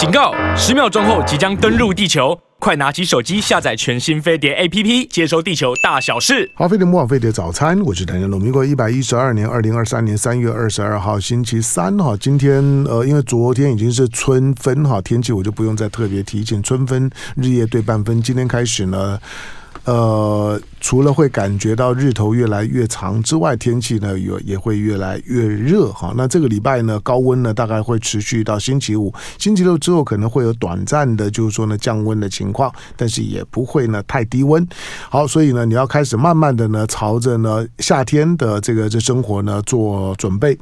警告！十秒钟后即将登陆地球，快拿起手机下载全新飞碟 APP，接收地球大小事。好，飞碟模仿飞碟早餐，我是谭建龙。民国一百一十二年二零二三年三月二十二号星期三哈，今天呃，因为昨天已经是春分哈，天气我就不用再特别提醒，春分日夜对半分，今天开始呢。呃，除了会感觉到日头越来越长之外，天气呢也也会越来越热哈。那这个礼拜呢，高温呢大概会持续到星期五、星期六之后，可能会有短暂的，就是说呢降温的情况，但是也不会呢太低温。好，所以呢你要开始慢慢的呢朝着呢夏天的这个这生活呢做准备。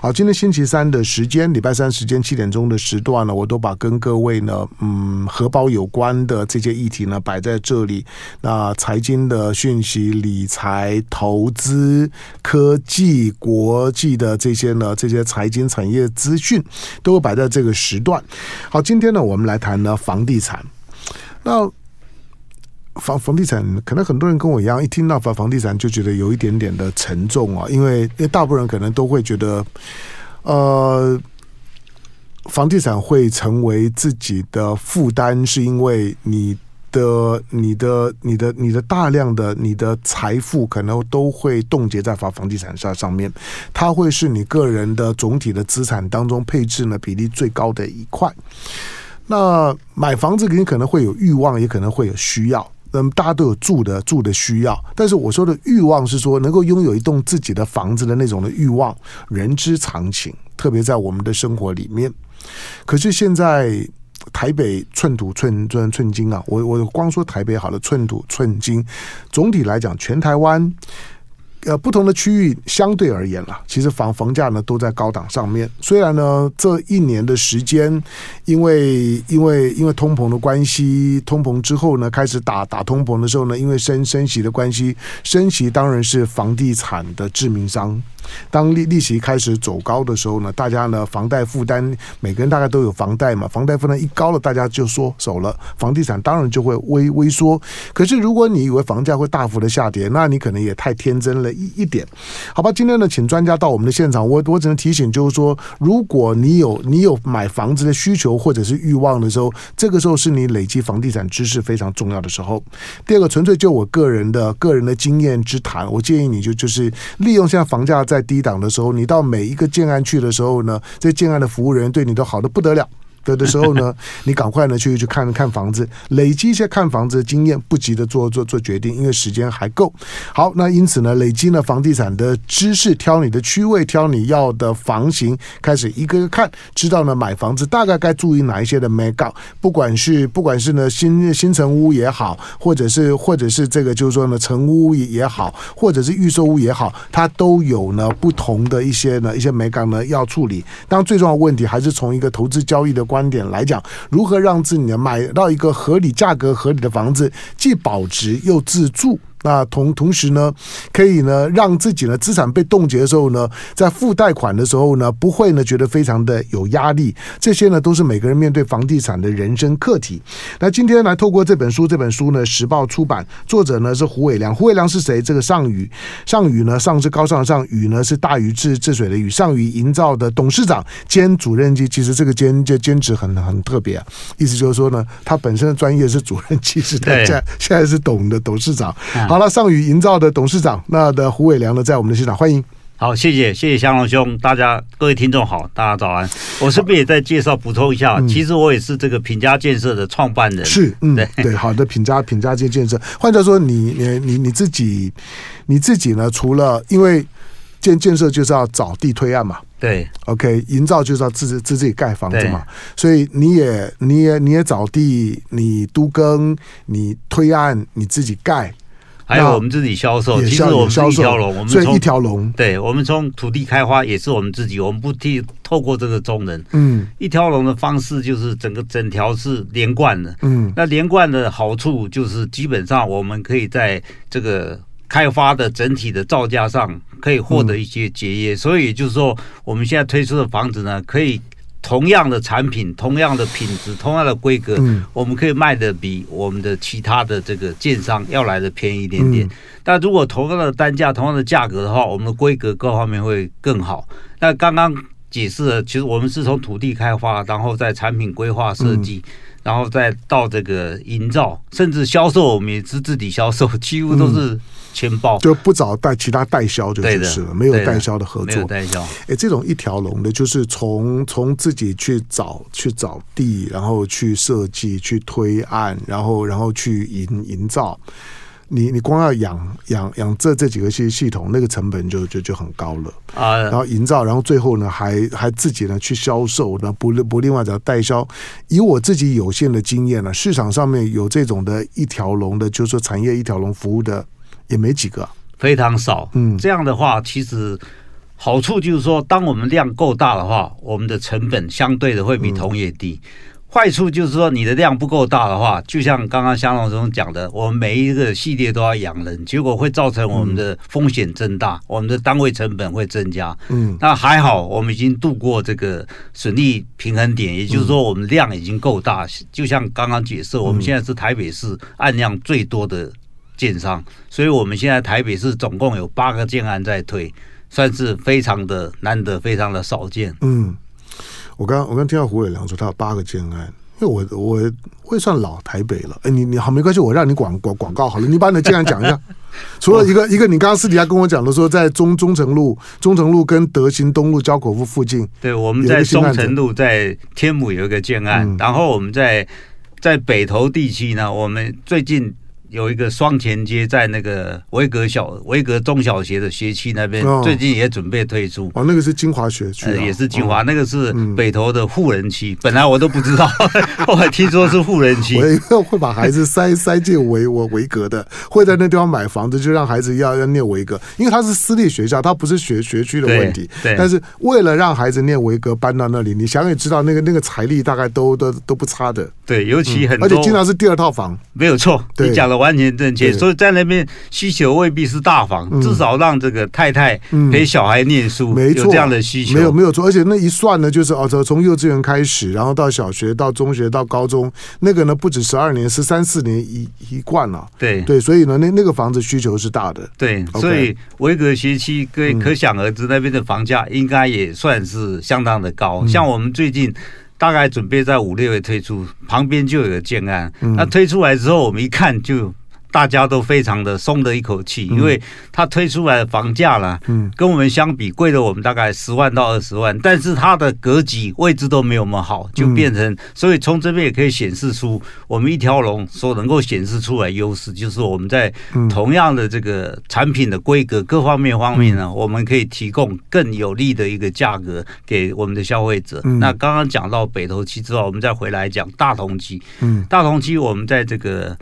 好，今天星期三的时间，礼拜三时间七点钟的时段呢，我都把跟各位呢嗯荷包有关的这些议题呢摆在这里。那啊，财经的讯息、理财、投资、科技、国际的这些呢，这些财经产业资讯都会摆在这个时段。好，今天呢，我们来谈呢房地产。那房房地产，可能很多人跟我一样，一听到房房地产就觉得有一点点的沉重啊，因为因为大部分人可能都会觉得，呃，房地产会成为自己的负担，是因为你。的你的你的你的大量的你的财富可能都会冻结在房房地产上上面，它会是你个人的总体的资产当中配置呢比例最高的一块。那买房子你可能会有欲望，也可能会有需要，那么大家都有住的住的需要，但是我说的欲望是说能够拥有一栋自己的房子的那种的欲望，人之常情，特别在我们的生活里面。可是现在。台北寸土寸寸寸金啊！我我光说台北好了，寸土寸金。总体来讲，全台湾呃不同的区域相对而言啦，其实房房价呢都在高档上面。虽然呢这一年的时间，因为因为因为通膨的关系，通膨之后呢开始打打通膨的时候呢，因为升升息的关系，升息当然是房地产的致命伤。当利利息开始走高的时候呢，大家呢房贷负担，每个人大概都有房贷嘛，房贷负担一高了，大家就缩手了，房地产当然就会微微缩。可是如果你以为房价会大幅的下跌，那你可能也太天真了一一点。好吧，今天呢，请专家到我们的现场，我我只能提醒，就是说，如果你有你有买房子的需求或者是欲望的时候，这个时候是你累积房地产知识非常重要的时候。第二个，纯粹就我个人的个人的经验之谈，我建议你就就是利用现在房价在。在低档的时候，你到每一个建安去的时候呢，这建安的服务人员对你都好的不得了。的的时候呢，你赶快呢去去看看房子，累积一些看房子的经验，不急着做做做决定，因为时间还够。好，那因此呢，累积呢房地产的知识，挑你的区位，挑你要的房型，开始一个个看，知道呢买房子大概该注意哪一些的眉角，不管是不管是呢新新成屋也好，或者是或者是这个就是说呢成屋也也好，或者是预售屋也好，它都有呢不同的一些呢一些美感呢要处理。当最重要的问题还是从一个投资交易的。观点来讲，如何让自己呢买到一个合理价格、合理的房子，既保值又自住。那同同时呢，可以呢让自己呢资产被冻结的时候呢，在付贷款的时候呢，不会呢觉得非常的有压力。这些呢都是每个人面对房地产的人生课题。那今天来透过这本书，这本书呢时报出版，作者呢是胡伟良。胡伟良是谁？这个上宇，上宇呢上是高尚的上，宇呢是大禹治治水的禹。上宇营造的董事长兼主任机，其实这个兼这兼职很很特别啊。意思就是说呢，他本身的专业是主任其实现在现在是董的董事长。好了，上宇营造的董事长，那的胡伟良呢，在我们的现场，欢迎。好，谢谢，谢谢祥龙兄，大家各位听众好，大家早安。我是不是也在介绍补充一下？其实我也是这个品家建设的创办人。是，嗯，对对，好的，品家品家建建设。换句话说，你你你你自己你自己呢？除了因为建建设就是要找地推案嘛。对，OK，营造就是要自自自己盖房子嘛，所以你也你也你也找地，你都更，你推案，你自己盖，还有我们自己销售，其实我们是一条龙，我们从一条龙，对，我们从土地开发也是我们自己，我们不替透过这个中人，嗯，一条龙的方式就是整个整条是连贯的，嗯，那连贯的好处就是基本上我们可以在这个。开发的整体的造价上可以获得一些节约，所以就是说，我们现在推出的房子呢，可以同样的产品、同样的品质、同样的规格，我们可以卖的比我们的其他的这个建商要来的便宜一点点。但如果同样的单价、同样的价格的话，我们的规格各方面会更好。那刚刚。解释了，其实我们是从土地开发，然后在产品规划设计。嗯然后再到这个营造，甚至销售，我们也是自己销售，几乎都是全包，就不找代其他代销就是了，没有代销的合作，代销。哎，这种一条龙的，就是从从自己去找去找地，然后去设计、去推案，然后然后去营营造。你你光要养养养这这几个系系统，那个成本就就就很高了啊。然后营造，然后最后呢，还还自己呢去销售，那不不另外找代销。以我自己有限的经验呢，市场上面有这种的一条龙的，就是说产业一条龙服务的也没几个，非常少。嗯，这样的话，其实好处就是说，当我们量够大的话，我们的成本相对的会比同业低。嗯坏处就是说，你的量不够大的话，就像刚刚香龙总讲的，我们每一个系列都要养人，结果会造成我们的风险增大，我们的单位成本会增加。嗯，那还好，我们已经度过这个损益平衡点，也就是说，我们量已经够大。就像刚刚解释，我们现在是台北市按量最多的建商，所以我们现在台北市总共有八个建案在推，算是非常的难得，非常的少见。嗯。我刚我刚听到胡伟良说他有八个建案，因为我我会算老台北了。哎，你你好没关系，我让你广广广告好了，你把你的建案讲一下。除了一个一个，你刚刚私底下跟我讲的说，在中中城路、中城路跟德行东路交口附附近，对，我们在中城路在天母有一个建案，嗯、然后我们在在北投地区呢，我们最近。有一个双前街在那个维格小维格中小学的学区那边，最近也准备推出。哦，那个是精华学区，也是精华，那个是北投的富人区。本来我都不知道，后来听说是富人区。我会把孩子塞塞进维我维格的，会在那地方买房子，就让孩子要要念维格，因为他是私立学校，他不是学学区的问题。对。但是为了让孩子念维格，搬到那里，你想也知道，那个那个财力大概都都都不差的。对，尤其很多，而且经常是第二套房。没有错，你讲的完全正确，所以在那边需求未必是大房，至少让这个太太陪小孩念书，没错，有这样的需求，没有没有错，而且那一算呢，就是哦，从幼稚园开始，然后到小学，到中学，到高中，那个呢不止十二年，是三四年一一贯了，对。对，所以呢，那那个房子需求是大的，对，所以维格学区可可想而知，那边的房价应该也算是相当的高，像我们最近。大概准备在五六月推出，旁边就有个建案。那推出来之后，我们一看就。大家都非常的松了一口气，因为它推出来的房价呢，跟我们相比贵了我们大概十万到二十万，但是它的格局位置都没有我们好，就变成，所以从这边也可以显示出我们一条龙所能够显示出来优势，就是我们在同样的这个产品的规格各方面方面呢，我们可以提供更有利的一个价格给我们的消费者。那刚刚讲到北投期之后，我们再回来讲大同区，大同期我们在这个。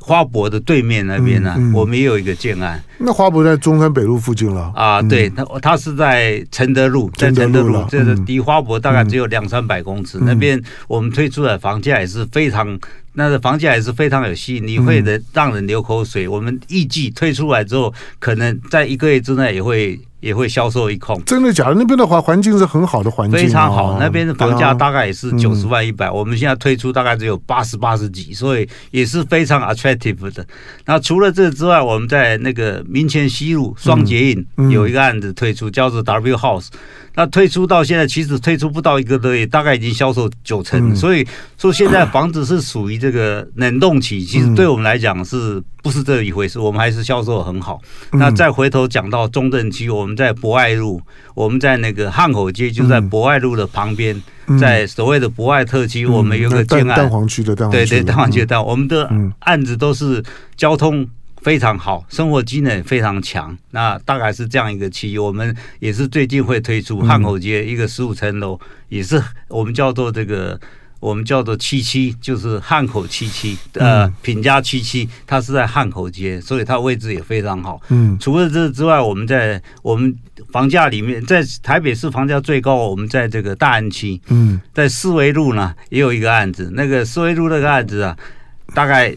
花博的对面那边呢，嗯嗯、我们也有一个建案。那花博在中山北路附近了啊？对，它它是在承德路，在承德路，这个离花博大概只有两三百公尺。嗯、那边我们推出的房价也是非常，那个房价也是非常有吸引力，会的让人流口水。我们预计推出来之后，可能在一个月之内也会。也会销售一空，真的假的？那边的环环境是很好的环境，非常好。那边的房价大概也是九十万一百，我们现在推出大概只有八十八十几，所以也是非常 attractive 的。那除了这之外，我们在那个民权西路双捷运有一个案子推出，叫做 W House。那推出到现在，其实推出不到一个多月，大概已经销售九成。所以说现在房子是属于这个 冷冻期，其实对我们来讲是不是这一回事？我们还是销售很好。那再回头讲到中正区，我们在博爱路，我们在那个汉口街，就在博爱路的旁边，在所谓的博爱特区，我们有个建案，蛋黄区的蛋黄区，对对，蛋黄区的蛋，我们的案子都是交通。非常好，生活机能非常强。那大概是这样一个区域，我们也是最近会推出汉口街一个十五层楼，也是我们叫做这个，我们叫做七七，就是汉口七七，呃，品家七七，它是在汉口街，所以它位置也非常好。嗯，除了这之外，我们在我们房价里面，在台北市房价最高，我们在这个大安区，嗯，在四维路呢也有一个案子，那个四维路那个案子啊，大概。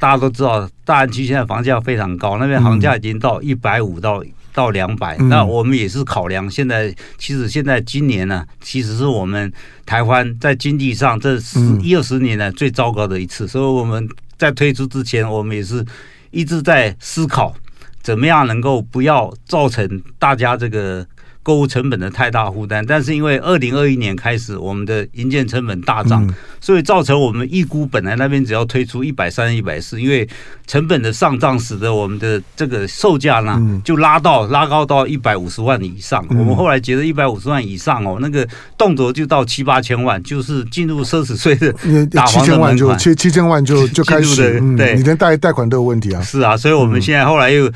大家都知道，大安区现在房价非常高，那边房价已经到一百五到到两百。那我们也是考量，现在其实现在今年呢，其实是我们台湾在经济上这十一二十年来最糟糕的一次。所以我们在推出之前，我们也是一直在思考，怎么样能够不要造成大家这个购物成本的太大负担。但是因为二零二一年开始，我们的营建成本大涨，所以造成我们预估本来那边只要推出一百三、一百四，因为成本的上涨，使得我们的这个售价呢就拉到拉高到一百五十万以上。我们后来觉得一百五十万以上哦，那个动辄就到七八千万，就是进入奢侈税的打房的门槛，七七千万就就开始，对，你连贷贷款都有问题啊。是啊，所以我们现在后来又。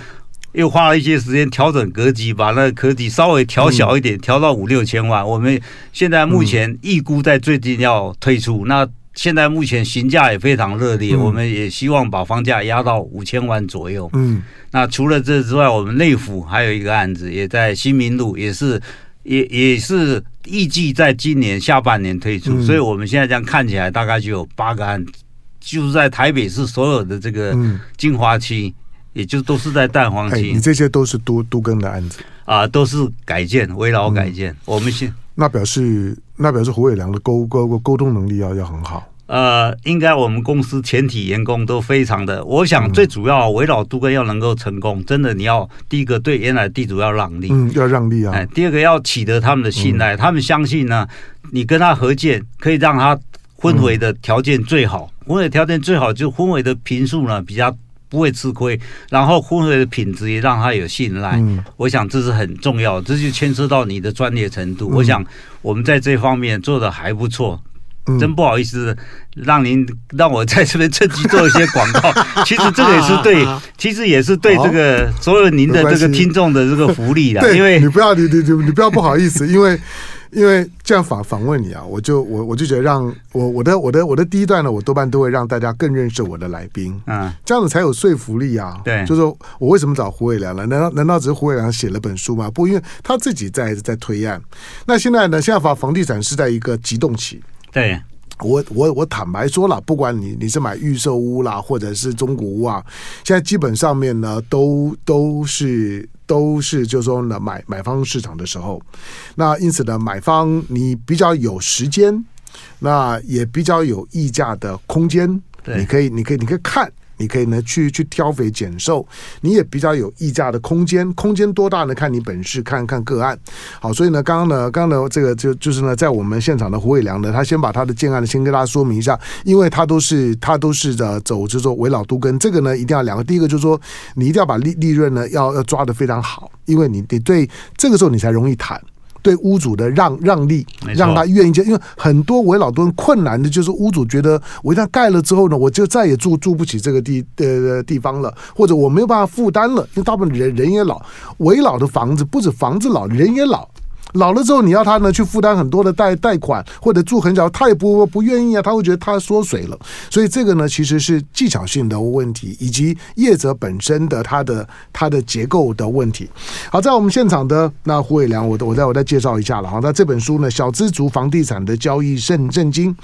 又花了一些时间调整格局，把那个格局稍微调小一点，调到五六千万。我们现在目前预估在最近要推出。那现在目前询价也非常热烈，我们也希望把房价压到五千万左右。嗯，那除了这之外，我们内府还有一个案子，也在新民路，也是也也是预计在今年下半年推出。所以我们现在这样看起来，大概就有八个案子，就是在台北市所有的这个精华区。也就都是在蛋黄区，你这些都是都都更的案子啊，都是改建、围绕改建。嗯、我们先那表示，那表示胡伟良的沟沟沟通能力要要很好。呃，应该我们公司全体员工都非常的。我想最主要围绕都更要能够成功，真的你要第一个对原来地主要让利，嗯，要让利啊。哎，第二个要取得他们的信赖，嗯、他们相信呢，你跟他合建可以让他婚回的条件最好，婚回条件最好就婚回的坪数呢比较。不会吃亏，然后婚礼的品质也让他有信赖。嗯，我想这是很重要，这就牵涉到你的专业程度。嗯，我想我们在这方面做的还不错。嗯，真不好意思让您让我在这边趁机做一些广告。其实这个也是对，其实也是对这个所有您的这个听众的这个福利的。因为你不要你你你你不要不好意思，因为。因为这样访访问你啊，我就我我就觉得让我我的我的我的第一段呢，我多半都会让大家更认识我的来宾，嗯，这样子才有说服力啊。对，就是说我为什么找胡伟良了？难道难道只是胡伟良写了本书吗？不，因为他自己在在推案。那现在呢，现在房房地产是在一个急动期。对，我我我坦白说了，不管你你是买预售屋啦，或者是中古屋啊，现在基本上面呢都都是。都是就是说呢，买买方市场的时候，那因此呢，买方你比较有时间，那也比较有议价的空间，对你可以，你可以，你可以看。你可以呢去去挑肥拣瘦，你也比较有议价的空间，空间多大呢？看你本事，看看个案。好，所以呢，刚刚呢，刚刚呢，这个就就是呢，在我们现场的胡伟良呢，他先把他的建案呢先跟大家说明一下，因为他都是他都是的走，就是说围绕都跟，这个呢一定要两个，第一个就是说你一定要把利利润呢要要抓得非常好，因为你你对这个时候你才容易谈。对屋主的让让利，让他愿意接，因为很多围老都困难的，就是屋主觉得我一旦盖了之后呢，我就再也住住不起这个地呃地方了，或者我没有办法负担了，因为大部分人人也老，围老的房子不止房子老，人也老。老了之后，你要他呢去负担很多的贷贷款，或者住很久，他也不不愿意啊，他会觉得他缩水了。所以这个呢，其实是技巧性的问题，以及业者本身的他的他的结构的问题。好，在我们现场的那胡伟良，我我再我再介绍一下了哈。那这本书呢，《小资族房地产的交易圣圣经》，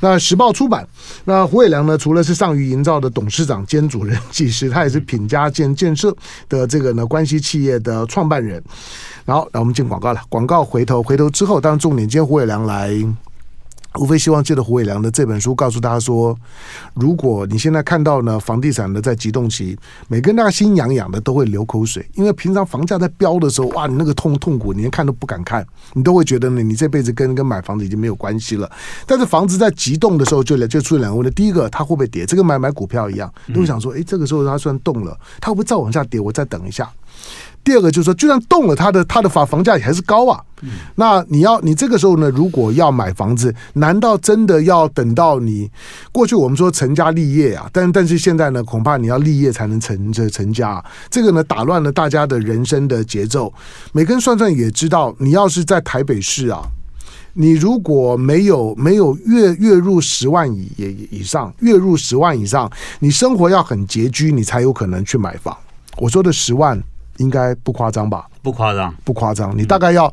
那时报出版。那胡伟良呢，除了是上虞营造的董事长兼主任技师，他也是品家建建设的这个呢关系企业的创办人。然后，来我们进广告了。广告回头，回头之后，当然重点，今天胡伟良来，无非希望借着胡伟良的这本书，告诉大家说，如果你现在看到呢，房地产呢在急冻期，每个人大家心痒痒的都会流口水，因为平常房价在飙的时候，哇，你那个痛痛苦，你连看都不敢看，你都会觉得呢，你这辈子跟跟买房子已经没有关系了。但是房子在急冻的时候就，就就出现两个问题：第一个，它会不会跌？这个买买股票一样，都想说，哎，这个时候它虽然动了，它会不会再往下跌？我再等一下。第二个就是说，就算动了，它的它的房房价也还是高啊。那你要你这个时候呢，如果要买房子，难道真的要等到你过去我们说成家立业啊？但但是现在呢，恐怕你要立业才能成这成家。这个呢，打乱了大家的人生的节奏。每个人算算也知道，你要是在台北市啊，你如果没有没有月月入十万以以以上，月入十万以上，你生活要很拮据，你才有可能去买房。我说的十万。应该不夸张吧？不夸张，不夸张。你大概要，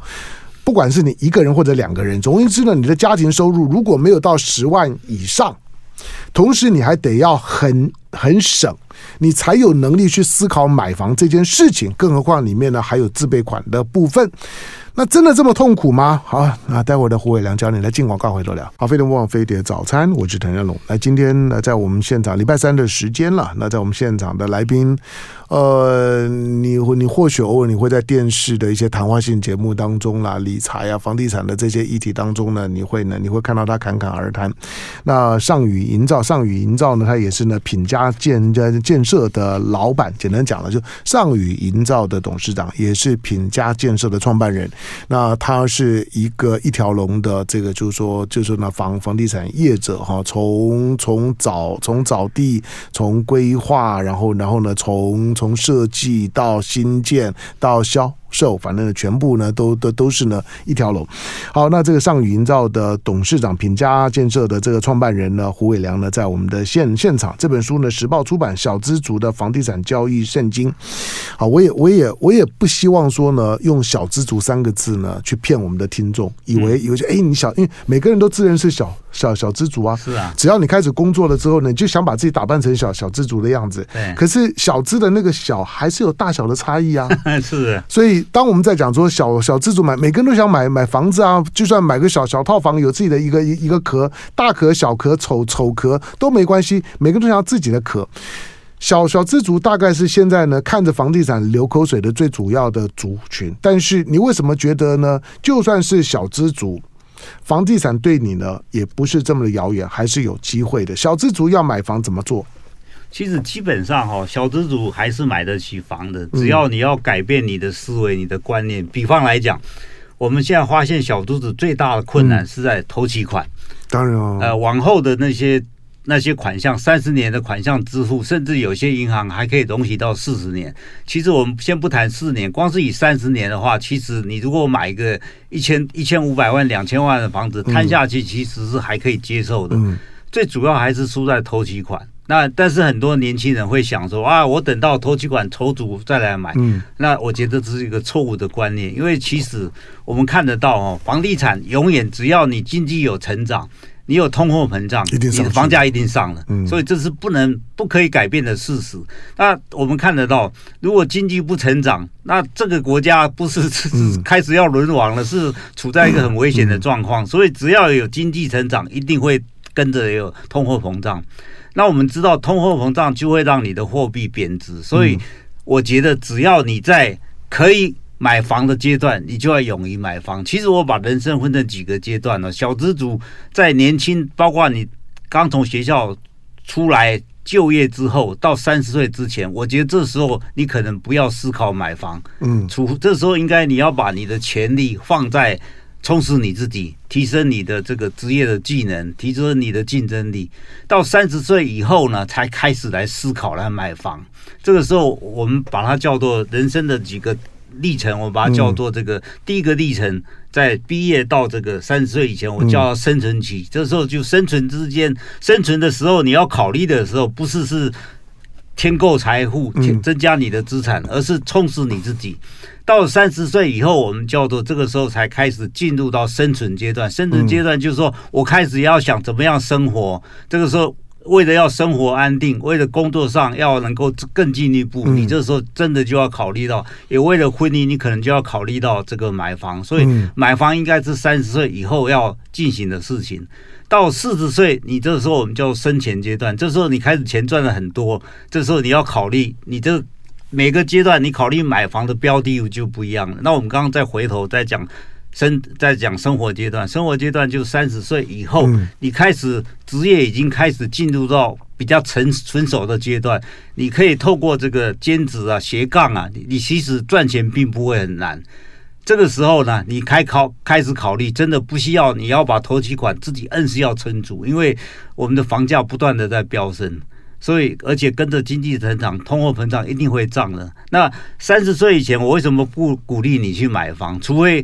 不管是你一个人或者两个人，总而言之呢，你的家庭收入如果没有到十万以上，同时你还得要很很省，你才有能力去思考买房这件事情。更何况里面呢还有自备款的部分。那真的这么痛苦吗？好，那待会儿的胡伟良教你来进广告回头聊。好，飞碟联播网飞碟早餐，我是谭家龙。来，今天呢，在我们现场礼拜三的时间了。那在我们现场的来宾，呃，你你或许偶尔你会在电视的一些谈话性节目当中啦，理财啊、房地产的这些议题当中呢，你会呢，你会看到他侃侃而谈。那上宇营造，上宇营造呢，他也是呢品佳建建设的老板。简单讲了，就上宇营造的董事长，也是品佳建设的创办人。那他是一个一条龙的这个，就是说，就是说呢，房房地产业者哈，从从找从找地，从规划，然后然后呢，从从设计到新建到销。售，反正全部呢都都都是呢一条龙。好，那这个上宇营造的董事长、品家建设的这个创办人呢，胡伟良呢，在我们的现现场。这本书呢，时报出版《小资族的房地产交易圣经》。好，我也我也我也不希望说呢，用“小资族”三个字呢去骗我们的听众，以为有些哎，你小，因为每个人都自认是小小小知足啊。是啊。只要你开始工作了之后呢，你就想把自己打扮成小小知足的样子。对。可是小资的那个小，还是有大小的差异啊。是。所以。当我们在讲说小小资族买，每个人都想买买房子啊，就算买个小小套房，有自己的一个一个壳，大壳、小壳、丑丑壳都没关系，每个人都想要自己的壳。小小资族大概是现在呢看着房地产流口水的最主要的族群，但是你为什么觉得呢？就算是小资族，房地产对你呢也不是这么的遥远，还是有机会的。小资族要买房怎么做？其实基本上哈，小资族还是买得起房的，只要你要改变你的思维、你的观念。比方来讲，我们现在发现小资族最大的困难是在头期款。当然哦，呃，往后的那些那些款项，三十年的款项支付，甚至有些银行还可以容许到四十年。其实我们先不谈四年，光是以三十年的话，其实你如果买一个一千一千五百万、两千万的房子摊下去，其实是还可以接受的。最主要还是输在头期款。那但是很多年轻人会想说啊，我等到头期款筹足再来买。嗯，那我觉得这是一个错误的观念，因为其实我们看得到哦，房地产永远只要你经济有成长，你有通货膨胀，你的房价一定上了。嗯，所以这是不能不可以改变的事实。那我们看得到，如果经济不成长，那这个国家不是 是开始要沦亡了，是处在一个很危险的状况。所以只要有经济成长，一定会跟着有通货膨胀。那我们知道，通货膨胀就会让你的货币贬值，所以我觉得只要你在可以买房的阶段，你就要勇于买房。其实我把人生分成几个阶段了，小资族在年轻，包括你刚从学校出来就业之后，到三十岁之前，我觉得这时候你可能不要思考买房，嗯，除这时候应该你要把你的潜力放在。充实你自己，提升你的这个职业的技能，提升你的竞争力。到三十岁以后呢，才开始来思考来买房。这个时候，我们把它叫做人生的几个历程，我们把它叫做这个第一个历程，在毕业到这个三十岁以前，我叫生存期。这时候就生存之间，生存的时候你要考虑的时候，不是是添购财富、添增加你的资产，而是充实你自己。到三十岁以后，我们叫做这个时候才开始进入到生存阶段。生存阶段就是说我开始要想怎么样生活。这个时候，为了要生活安定，为了工作上要能够更进一步，你这时候真的就要考虑到，也为了婚姻，你可能就要考虑到这个买房。所以，买房应该是三十岁以后要进行的事情。到四十岁，你这时候我们叫生前阶段。这时候你开始钱赚了很多，这时候你要考虑你这。每个阶段你考虑买房的标的物就不一样了。那我们刚刚再回头再讲生，在讲生活阶段。生活阶段就三十岁以后，你开始职业已经开始进入到比较成成熟的阶段，你可以透过这个兼职啊、斜杠啊，你其实赚钱并不会很难。这个时候呢，你开考开始考虑，真的不需要你要把头期款自己硬是要撑住，因为我们的房价不断的在飙升。所以，而且跟着经济成长，通货膨胀一定会涨的。那三十岁以前，我为什么不鼓励你去买房？除非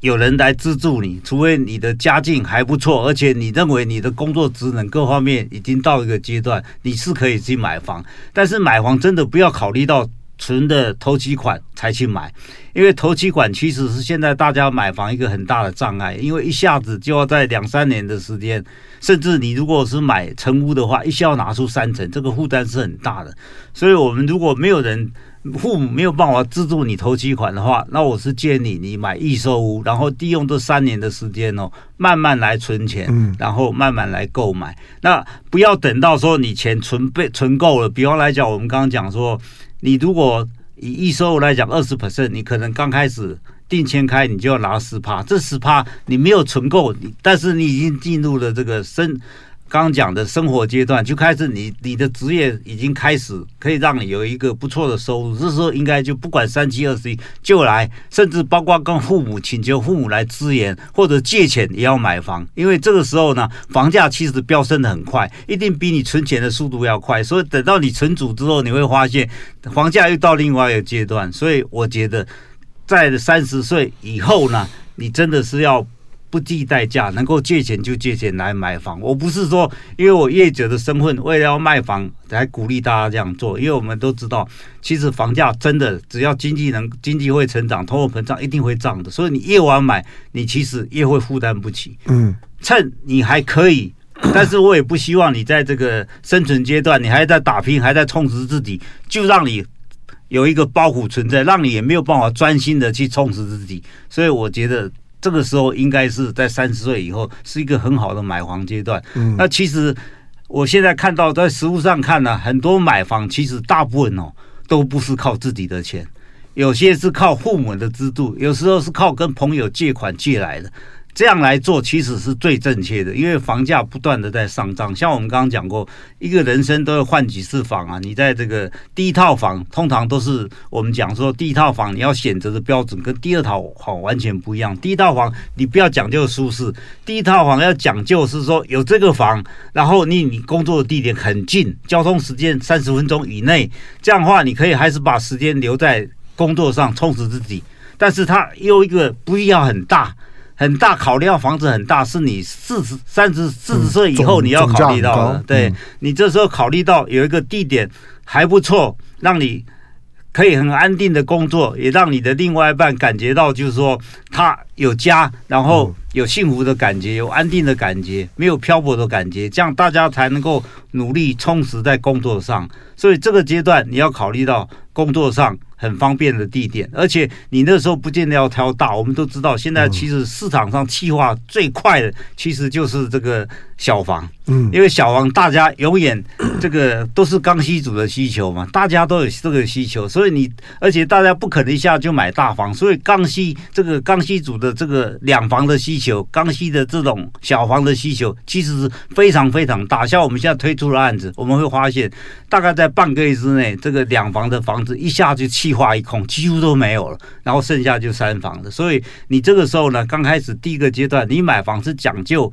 有人来资助你，除非你的家境还不错，而且你认为你的工作职能各方面已经到一个阶段，你是可以去买房。但是买房真的不要考虑到存的头期款才去买，因为头期款其实是现在大家买房一个很大的障碍，因为一下子就要在两三年的时间。甚至你如果是买成屋的话，一下要拿出三成，这个负担是很大的。所以，我们如果没有人，父母没有办法资助你头期款的话，那我是建议你，你买易售屋，然后利用这三年的时间哦，慢慢来存钱，然后慢慢来购买。那不要等到说你钱存备存够了，比方来讲，我们刚刚讲说，你如果以预售屋来讲二十 percent，你可能刚开始定签开，你就要拿十趴，这十趴你没有存够，但是你已经进入了这个生。刚讲的生活阶段就开始你，你的职业已经开始可以让你有一个不错的收入，这时候应该就不管三七二十一就来，甚至包括跟父母请求父母来支援或者借钱也要买房，因为这个时候呢，房价其实飙升的很快，一定比你存钱的速度要快，所以等到你存足之后，你会发现房价又到另外一个阶段，所以我觉得在三十岁以后呢，你真的是要。不计代价，能够借钱就借钱来买房。我不是说，因为我业者的身份，为了要卖房来鼓励大家这样做。因为我们都知道，其实房价真的只要经济能经济会成长，通货膨胀一定会涨的。所以你越晚买，你其实越会负担不起。嗯，趁你还可以，但是我也不希望你在这个生存阶段，你还在打拼，还在充实自己，就让你有一个包袱存在，让你也没有办法专心的去充实自己。所以我觉得。这个时候应该是在三十岁以后，是一个很好的买房阶段。嗯，那其实我现在看到在实物上看呢，很多买房其实大部分哦都不是靠自己的钱，有些是靠父母的资助，有时候是靠跟朋友借款借来的。这样来做其实是最正确的，因为房价不断的在上涨。像我们刚刚讲过，一个人生都要换几次房啊？你在这个第一套房，通常都是我们讲说，第一套房你要选择的标准跟第二套房完全不一样。第一套房你不要讲究舒适，第一套房要讲究是说有这个房，然后你你工作的地点很近，交通时间三十分钟以内，这样的话你可以还是把时间留在工作上充实自己，但是它又一个不一样很大。很大，考虑到房子很大，是你四十、三十、四十岁以后你要考虑到的。对，你这时候考虑到有一个地点还不错，让你可以很安定的工作，也让你的另外一半感觉到就是说他有家，然后有幸福的感觉，有安定的感觉，没有漂泊的感觉，这样大家才能够努力充实在工作上。所以这个阶段你要考虑到工作上。很方便的地点，而且你那时候不见得要挑大。我们都知道，现在其实市场上气化最快的，其实就是这个小房。嗯，因为小房大家永远这个都是刚需组的需求嘛，大家都有这个需求，所以你而且大家不可能一下就买大房，所以刚需这个刚需组的这个两房的需求，刚需的这种小房的需求，其实是非常非常大。像我们现在推出的案子，我们会发现，大概在半个月之内，这个两房的房子一下就气化一空，几乎都没有了，然后剩下就三房的。所以你这个时候呢，刚开始第一个阶段，你买房是讲究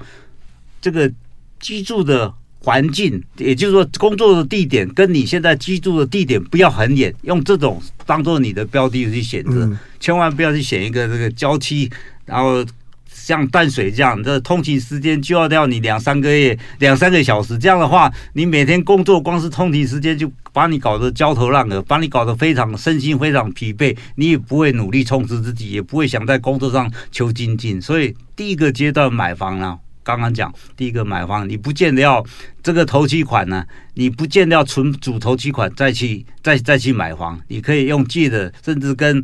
这个居住的环境，也就是说工作的地点跟你现在居住的地点不要很远，用这种当做你的标的去选择，千万不要去选一个这个郊区，然后。像淡水这样，这通勤时间就要掉你两三个月、两三个小时。这样的话，你每天工作光是通勤时间就把你搞得焦头烂额，把你搞得非常身心非常疲惫，你也不会努力充实自己，也不会想在工作上求精进。所以第一个阶段买房呢，刚刚讲第一个买房，你不见得要这个头期款呢，你不见得要存主头期款再去再再去买房，你可以用借的，甚至跟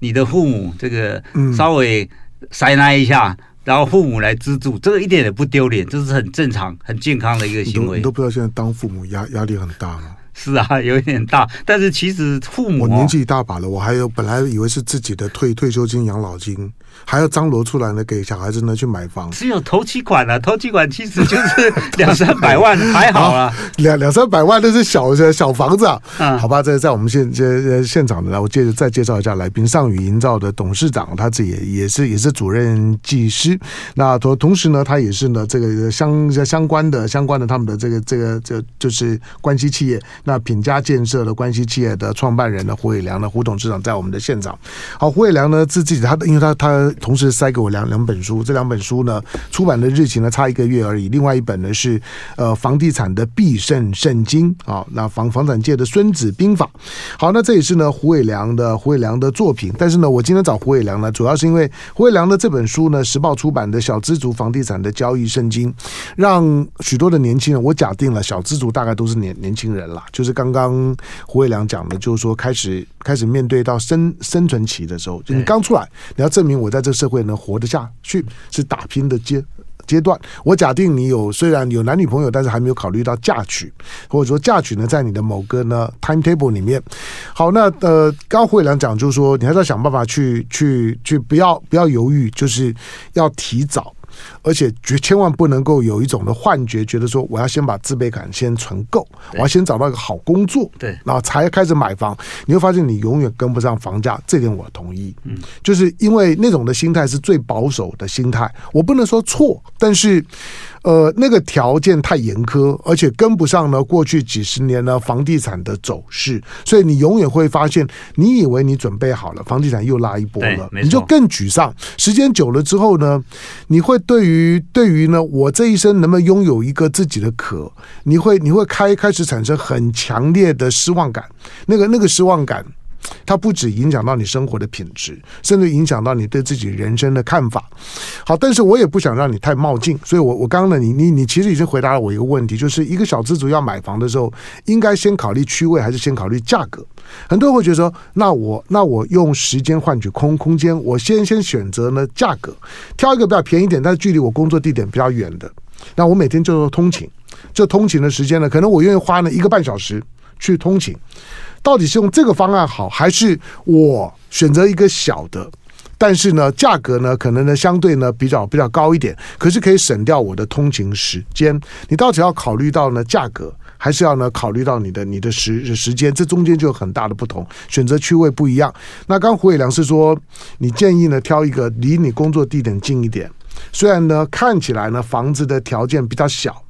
你的父母这个稍微。塞纳一下，然后父母来资助，这个一点也不丢脸，这是很正常、很健康的一个行为。你都不知道现在当父母压压力很大吗？是啊，有一点大，但是其实父母、哦，我年纪一大把了，我还有本来以为是自己的退退休金、养老金。还要张罗出来呢，给小孩子呢去买房。只有头期款啊，头期款其实就是 两三百万，还好啊，两两三百万那是小小房子啊。嗯，好吧，在在我们现现现场的呢，我接着再介绍一下来宾，上宇营造的董事长，他自己也也是也是主任技师。那同同时呢，他也是呢这个相相关的相关的他们的这个这个这就是关系企业。那那品佳建设的关系企业的创办人呢，胡伟良呢，胡董事长在我们的现场。好，胡伟良呢自自己他因为他他同时塞给我两两本书，这两本书呢出版的日期呢差一个月而已。另外一本呢是呃房地产的必胜圣经啊，那房房产界的孙子兵法。好，那这也是呢胡伟良的胡伟良的作品。但是呢，我今天找胡伟良呢，主要是因为胡伟良的这本书呢，时报出版的《小资族房地产的交易圣经》，让许多的年轻人，我假定了小资族大概都是年年轻人啦，就是刚刚胡伟良讲的，就是说开始开始面对到生生存期的时候，就你刚出来，你要证明我在这个社会能活得下去，是打拼的阶阶段。我假定你有虽然有男女朋友，但是还没有考虑到嫁娶，或者说嫁娶呢，在你的某个呢 timetable 里面。好，那呃，刚刚胡伟良讲就是说，你还是要想办法去去去，不要不要犹豫，就是要提早。而且绝千万不能够有一种的幻觉，觉得说我要先把自卑感先存够，我要先找到一个好工作，对，然后才开始买房。你会发现你永远跟不上房价，这点我同意。嗯，就是因为那种的心态是最保守的心态。我不能说错，但是。呃，那个条件太严苛，而且跟不上呢过去几十年呢房地产的走势，所以你永远会发现，你以为你准备好了，房地产又拉一波了，你就更沮丧。时间久了之后呢，你会对于于对于呢，我这一生能不能拥有一个自己的壳，你会你会开开始产生很强烈的失望感，那个那个失望感。它不止影响到你生活的品质，甚至影响到你对自己人生的看法。好，但是我也不想让你太冒进，所以我我刚刚呢，你你你其实已经回答了我一个问题，就是一个小资族要买房的时候，应该先考虑区位还是先考虑价格？很多人会觉得说，那我那我用时间换取空空间，我先先选择呢价格，挑一个比较便宜点，但是距离我工作地点比较远的，那我每天就通勤，这通勤的时间呢，可能我愿意花呢一个半小时去通勤。到底是用这个方案好，还是我选择一个小的，但是呢，价格呢可能呢相对呢比较比较高一点，可是可以省掉我的通勤时间。你到底要考虑到呢价格，还是要呢考虑到你的你的时时间？这中间就有很大的不同，选择区位不一样。那刚胡伟良是说，你建议呢挑一个离你工作地点近一点，虽然呢看起来呢房子的条件比较小，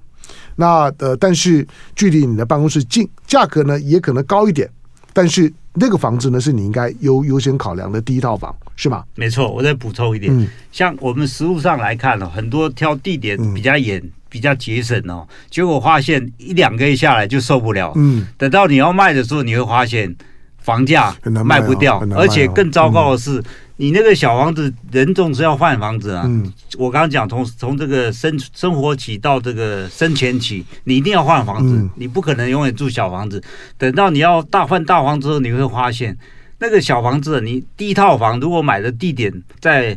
那呃但是距离你的办公室近，价格呢也可能高一点。但是那个房子呢，是你应该优优先考量的第一套房，是吗？没错，我再补充一点，嗯、像我们实物上来看呢，很多挑地点比较远、嗯、比较节省哦，结果发现一两个月下来就受不了。嗯，等到你要卖的时候，你会发现房价卖不掉，而且更糟糕的是。嗯你那个小房子，人总是要换房子啊。嗯，我刚刚讲从从这个生生活起到这个生前起，你一定要换房子，嗯、你不可能永远住小房子。等到你要大换大房之后，你会发现那个小房子，你第一套房如果买的地点在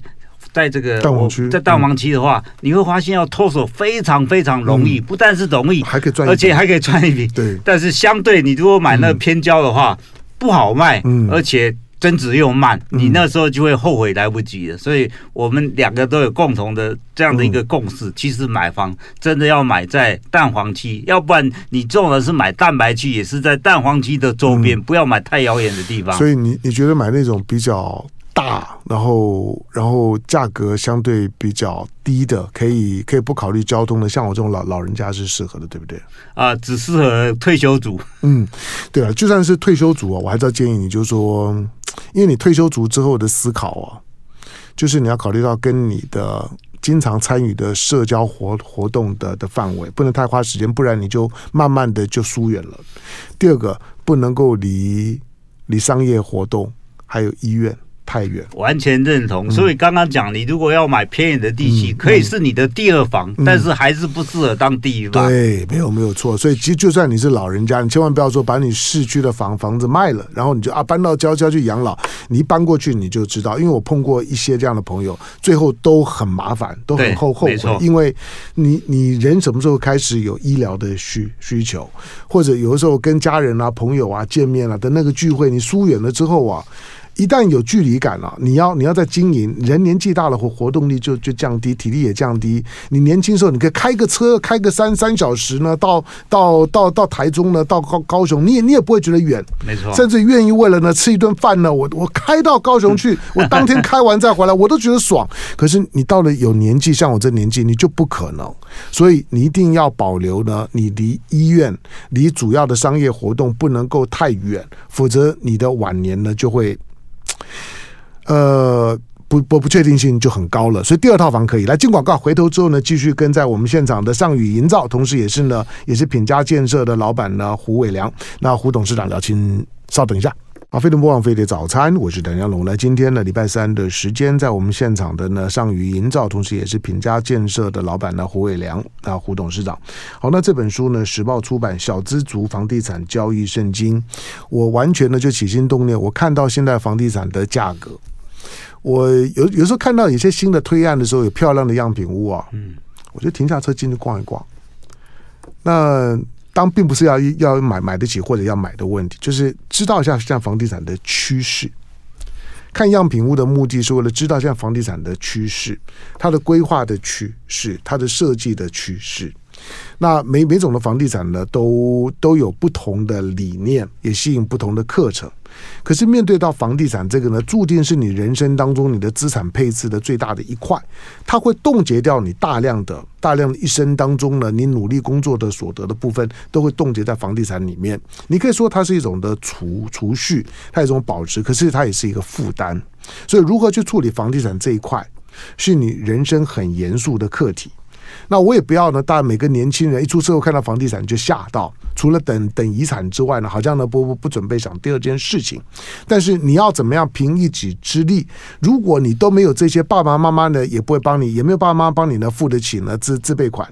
在这个蛋黄区，在蛋黄区的话，嗯、你会发现要脱手非常非常容易，嗯、不但是容易，还可以赚，而且还可以赚一笔。对，但是相对你如果买那个偏郊的话，嗯、不好卖，嗯、而且。增值又慢，你那时候就会后悔来不及了。嗯、所以我们两个都有共同的这样的一个共识：嗯、其实买房真的要买在蛋黄期，要不然你重的是买蛋白期，也是在蛋黄期的周边，嗯、不要买太遥远的地方。所以你你觉得买那种比较大，然后然后价格相对比较低的，可以可以不考虑交通的，像我这种老老人家是适合的，对不对？啊，只适合退休族。嗯，对啊，就算是退休族啊，我还是要建议你，就是说。因为你退休族之后的思考啊，就是你要考虑到跟你的经常参与的社交活活动的的范围，不能太花时间，不然你就慢慢的就疏远了。第二个，不能够离离商业活动还有医院。太远，完全认同。所以刚刚讲，你如果要买偏远的地区，嗯、可以是你的第二房，嗯、但是还是不适合当第一房。对，没有没有错。所以其实就算你是老人家，你千万不要说把你市区的房房子卖了，然后你就啊搬到郊郊去养老。你一搬过去你就知道，因为我碰过一些这样的朋友，最后都很麻烦，都很后后悔。因为你你人什么时候开始有医疗的需需求，或者有的时候跟家人啊朋友啊见面啊的那个聚会，你疏远了之后啊。一旦有距离感了，啊，你要你要在经营，人年纪大了，活活动力就就降低，体力也降低。你年轻时候，你可以开个车，开个三三小时呢，到到到到台中呢，到高高雄，你也你也不会觉得远，没错，甚至愿意为了呢吃一顿饭呢，我我开到高雄去，我当天开完再回来，我都觉得爽。可是你到了有年纪，像我这年纪，你就不可能，所以你一定要保留呢，你离医院、离主要的商业活动不能够太远，否则你的晚年呢就会。呃，不不不确定性就很高了，所以第二套房可以来进广告，回头之后呢，继续跟在我们现场的上宇营造，同时也是呢，也是品家建设的老板呢胡伟良，那胡董事长聊请，稍等一下。好，飞碟播放飞碟早餐，我是邓家龙。来，今天呢，礼拜三的时间，在我们现场的呢，上宇营造，同时也是品家建设的老板呢，胡伟良啊，胡董事长。好，那这本书呢，时报出版《小资族房地产交易圣经》，我完全呢就起心动念，我看到现在房地产的价格，我有有时候看到有些新的推案的时候，有漂亮的样品屋啊，嗯，我就停下车进去逛一逛。那当并不是要要买买得起或者要买的问题，就是知道一下像房地产的趋势。看样品屋的目的是为了知道像房地产的趋势，它的规划的趋势，它的设计的趋势。那每每种的房地产呢，都都有不同的理念，也吸引不同的课程。可是面对到房地产这个呢，注定是你人生当中你的资产配置的最大的一块，它会冻结掉你大量的、大量一生当中呢，你努力工作的所得的部分，都会冻结在房地产里面。你可以说它是一种的储储蓄，它一种保值，可是它也是一个负担。所以如何去处理房地产这一块，是你人生很严肃的课题。那我也不要呢，大家每个年轻人一出社会看到房地产就吓到，除了等等遗产之外呢，好像呢不不不准备想第二件事情。但是你要怎么样凭一己之力？如果你都没有这些，爸爸妈妈呢也不会帮你，也没有爸爸妈妈帮你呢付得起呢自自备款，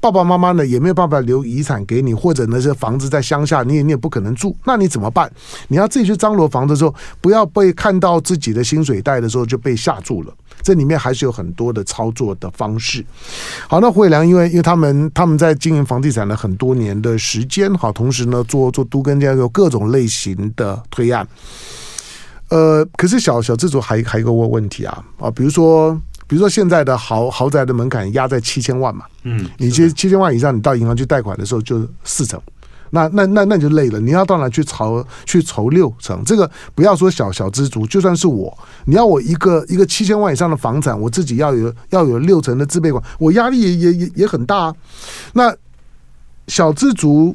爸爸妈妈呢也没有办法留遗产给你，或者呢这房子在乡下，你也你也不可能住，那你怎么办？你要自己去张罗房子的时候，不要被看到自己的薪水袋的时候就被吓住了。这里面还是有很多的操作的方式。好，那胡伟良，因为因为他们他们在经营房地产了很多年的时间，好，同时呢做做都更这样有各种类型的推案。呃，可是小小资主还还有一个问题啊啊，比如说比如说现在的豪豪宅的门槛压在七千万嘛，嗯，你其实七千万以上，你到银行去贷款的时候就四成。那那那那就累了，你要到哪去筹去筹六成？这个不要说小小资族，就算是我，你要我一个一个七千万以上的房产，我自己要有要有六成的自备款，我压力也也也也很大啊。那小资族，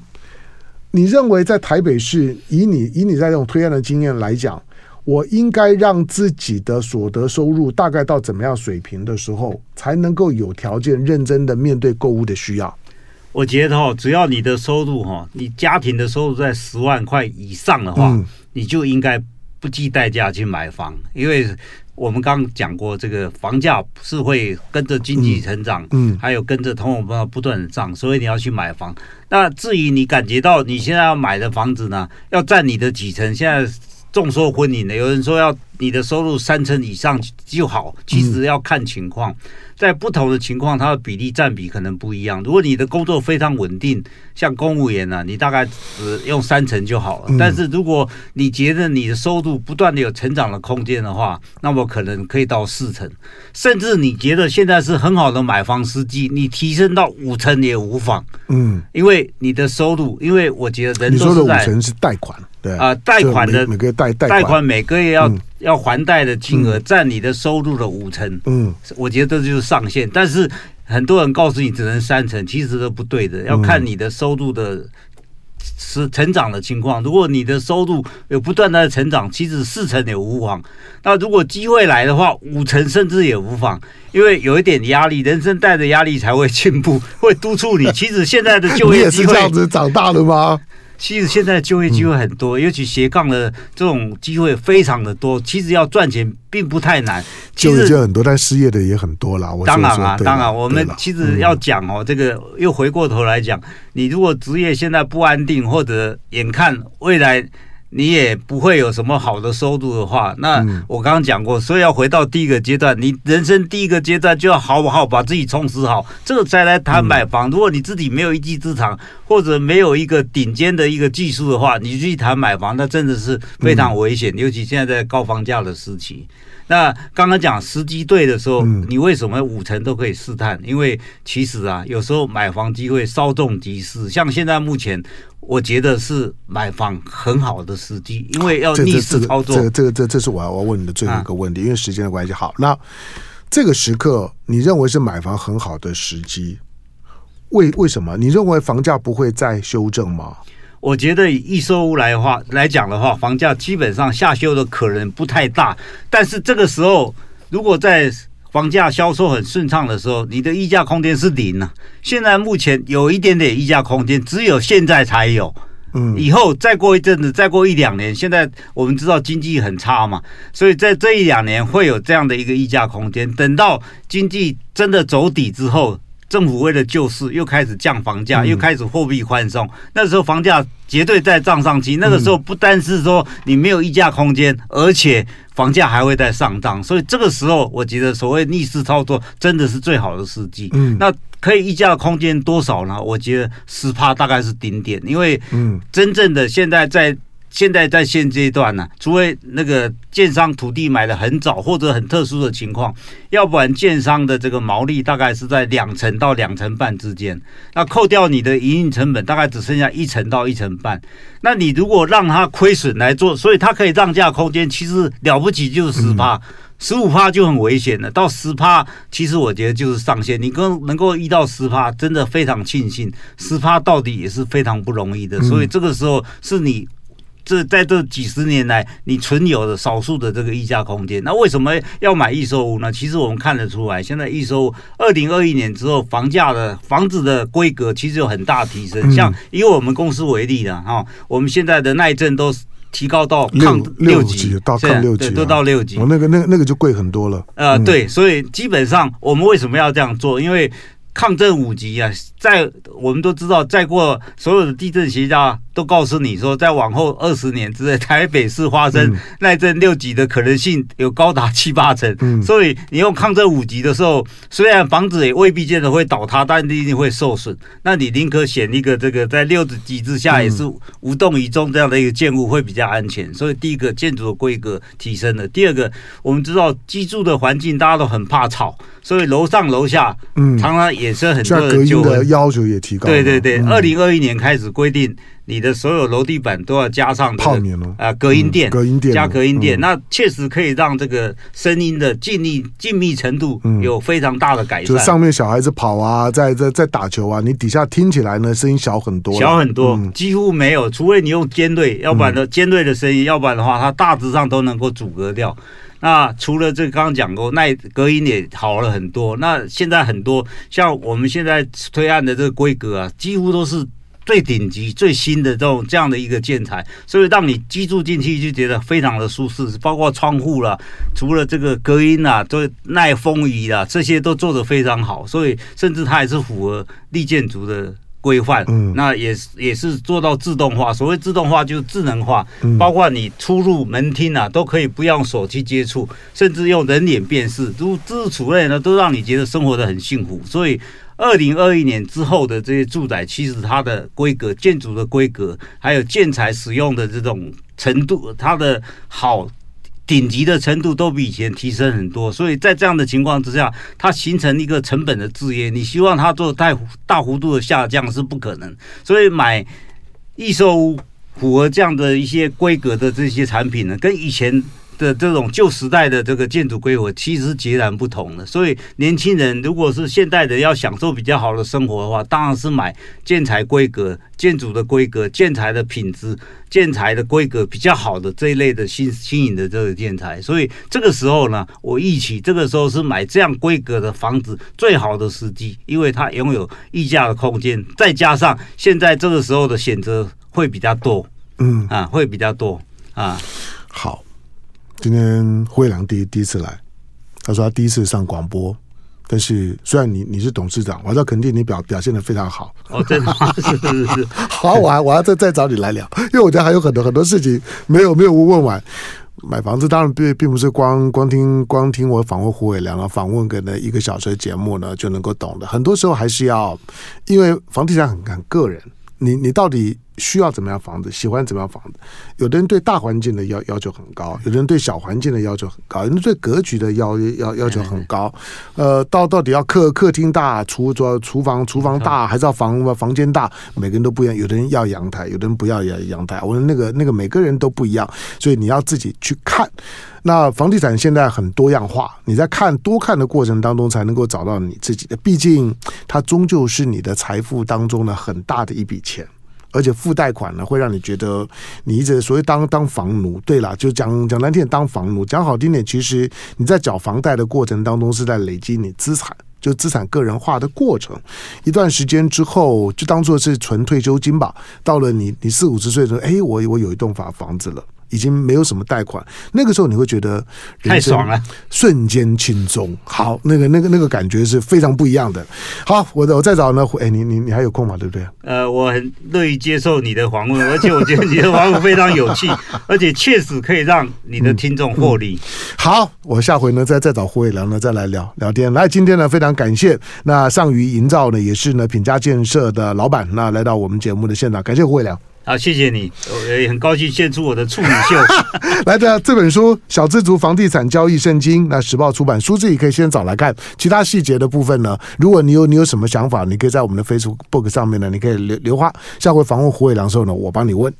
你认为在台北市，以你以你在这种推案的经验来讲，我应该让自己的所得收入大概到怎么样水平的时候，才能够有条件认真的面对购物的需要？我觉得哈，只要你的收入哈，你家庭的收入在十万块以上的话，嗯、你就应该不计代价去买房，因为我们刚刚讲过，这个房价是会跟着经济成长，嗯，嗯还有跟着通货膨胀不断的涨，所以你要去买房。那至于你感觉到你现在要买的房子呢，要占你的几成？现在众说纷纭的，有人说要你的收入三成以上就好，其实要看情况。嗯在不同的情况，它的比例占比可能不一样。如果你的工作非常稳定，像公务员呢、啊，你大概只用三成就好了。嗯、但是如果你觉得你的收入不断的有成长的空间的话，那么可能可以到四成，甚至你觉得现在是很好的买房时机，你提升到五成也无妨。嗯，因为你的收入，因为我觉得人都是在五成是贷款。对啊，贷款的每个月贷贷贷款每个月要、嗯、要还贷的金额占你的收入的五成，嗯，我觉得这就是上限。但是很多人告诉你只能三成，其实都不对的，要看你的收入的是成长的情况。如果你的收入有不断的成长，其实四成也无妨。那如果机会来的话，五成甚至也无妨，因为有一点压力，人生带着压力才会进步，会督促你。其实现在的就业 机会这样子长大的吗？其实现在就业机会很多，嗯、尤其斜杠的这种机会非常的多。其实要赚钱并不太难，就业就很多，但失业的也很多了。当然啊，当然，我们其实要讲哦，这个又回过头来讲，你如果职业现在不安定，或者眼看未来你也不会有什么好的收入的话，那我刚刚讲过，所以要回到第一个阶段，你人生第一个阶段就要好好把自己充实好，这个再来谈买房。如果你自己没有一技之长，或者没有一个顶尖的一个技术的话，你去谈买房，那真的是非常危险，尤其现在在高房价的时期。那刚刚讲时机对的时候，你为什么五成都可以试探？因为其实啊，有时候买房机会稍纵即逝，像现在目前。我觉得是买房很好的时机，因为要逆势操作。这个、这个、这是我要我要问你的最后一个问题，啊、因为时间的关系。好，那这个时刻你认为是买房很好的时机？为为什么？你认为房价不会再修正吗？我觉得以易售屋来话来讲的话，房价基本上下修的可能不太大。但是这个时候，如果在房价销售很顺畅的时候，你的溢价空间是零呢、啊。现在目前有一点点溢价空间，只有现在才有。嗯，以后再过一阵子，再过一两年，现在我们知道经济很差嘛，所以在这一两年会有这样的一个溢价空间。等到经济真的走底之后，政府为了救市，又开始降房价，又开始货币宽松，那时候房价绝对在涨上去。那个时候不单是说你没有溢价空间，而且。房价还会在上涨，所以这个时候，我觉得所谓逆势操作真的是最好的时机。嗯，那可以溢价的空间多少呢？我觉得十趴大概是顶点，因为嗯，真正的现在在。现在在现阶段呢、啊，除非那个建商土地买的很早或者很特殊的情况，要不然建商的这个毛利大概是在两成到两成半之间。那扣掉你的营运成本，大概只剩下一成到一成半。那你如果让它亏损来做，所以它可以让价空间其实了不起就是十趴，十五趴就很危险了。到十趴，其实我觉得就是上限。你跟能够一到十趴，真的非常庆幸。十趴到底也是非常不容易的，所以这个时候是你。这在这几十年来，你存有的少数的这个溢价空间，那为什么要买预售屋呢？其实我们看得出来，现在预售屋二零二一年之后，房价的房子的规格其实有很大提升。像以我们公司为例的哈，我们现在的耐震都提高到抗六级，到抗六级，对，都到六级。哦，那个那个那个就贵很多了。呃，对，所以基本上我们为什么要这样做？因为抗震五级啊，在我们都知道，再过所有的地震学家都告诉你说，在往后二十年之内，台北市发生耐震六级的可能性有高达七八成。嗯，所以你用抗震五级的时候，虽然房子也未必见得会倒塌，但一定会受损。那你宁可选一个这个在六级之下也是无动于衷这样的一个建物会比较安全。所以第一个建筑的规格提升了，第二个我们知道居住的环境大家都很怕吵，所以楼上楼下嗯常常衍生很多的隔音的要求也提高。对对对，二零二一年开始规定，你的所有楼地板都要加上泡棉啊，隔音垫，隔音垫加隔音垫，那确实可以让这个声音的静谧静谧程度有非常大的改善。就上面小孩子跑啊，在在在打球啊，你底下听起来呢，声音小很多，小很多，几乎没有，除非你用尖锐，要不然的尖锐的声音，要不然的话，它大致上都能够阻隔掉。那除了这个刚刚讲过，那隔音也好了很多。那现在很多像我们现在推案的这个规格啊，几乎都是最顶级、最新的这种这样的一个建材，所以让你居住进去就觉得非常的舒适。包括窗户啦，除了这个隔音啊，都耐风雨啦，这些都做得非常好。所以甚至它也是符合绿建筑的。规范，嗯，那也是也是做到自动化。所谓自动化就是智能化，包括你出入门厅啊，都可以不用手去接触，甚至用人脸辨识，都自处类呢，都让你觉得生活的很幸福。所以，二零二一年之后的这些住宅，其实它的规格、建筑的规格，还有建材使用的这种程度，它的好。顶级的程度都比以前提升很多，所以在这样的情况之下，它形成一个成本的制约。你希望它做太大幅度的下降是不可能，所以买预售符合这样的一些规格的这些产品呢，跟以前。的这种旧时代的这个建筑规划其实截然不同的，所以年轻人如果是现代的要享受比较好的生活的话，当然是买建材规格、建筑的规格、建材的品质、建材的规格比较好的这一类的新新颖的这个建材。所以这个时候呢，我预期这个时候是买这样规格的房子最好的时机，因为它拥有溢价的空间，再加上现在这个时候的选择会比较多，嗯啊，会比较多啊，好。今天慧良第一第一次来，他说他第一次上广播，但是虽然你你是董事长，我要肯定你表表现的非常好。哦？是是是。好，我还我还再再找你来聊，因为我觉得还有很多很多事情没有没有问完。买房子当然并并不是光光听光听我访问胡伟良啊，访问个那一个小时的节目呢就能够懂的。很多时候还是要，因为房地产很很个人，你你到底。需要怎么样房子？喜欢怎么样房子？有的人对大环境的要要求很高，有的人对小环境的要求很高，人对格局的要要要求很高。呃，到到底要客客厅大，厨桌厨房厨房大，还是要房房间大？每个人都不一样。有的人要阳台，有的人不要阳阳台。我说那个那个每个人都不一样，所以你要自己去看。那房地产现在很多样化，你在看多看的过程当中，才能够找到你自己的。毕竟它终究是你的财富当中的很大的一笔钱。而且付贷款呢，会让你觉得你一直所谓当当房奴。对啦，就讲讲难听点，当房奴；讲好听点，其实你在缴房贷的过程当中是在累积你资产，就资产个人化的过程。一段时间之后，就当做是存退休金吧。到了你你四五十岁的时候，哎，我我有一栋房房子了。已经没有什么贷款，那个时候你会觉得太爽了，瞬间轻松。好，那个那个那个感觉是非常不一样的。好，我我再找呢，哎，你你你还有空吗？对不对？呃，我很乐意接受你的访问，而且我觉得你的访问非常有趣，而且确实可以让你的听众获利。嗯嗯。好，我下回呢再再找胡伟良呢再来聊聊天。来，今天呢非常感谢那上鱼营造呢也是呢品家建设的老板，那来到我们节目的现场，感谢胡伟良。好，谢谢你，我也很高兴献出我的处女秀。来的这本书《小资族房地产交易圣经》，那时报出版，书自己可以先找来看。其他细节的部分呢，如果你有你有什么想法，你可以在我们的 Facebook 上面呢，你可以留留话。下回访问胡伟良的时候呢，我帮你问。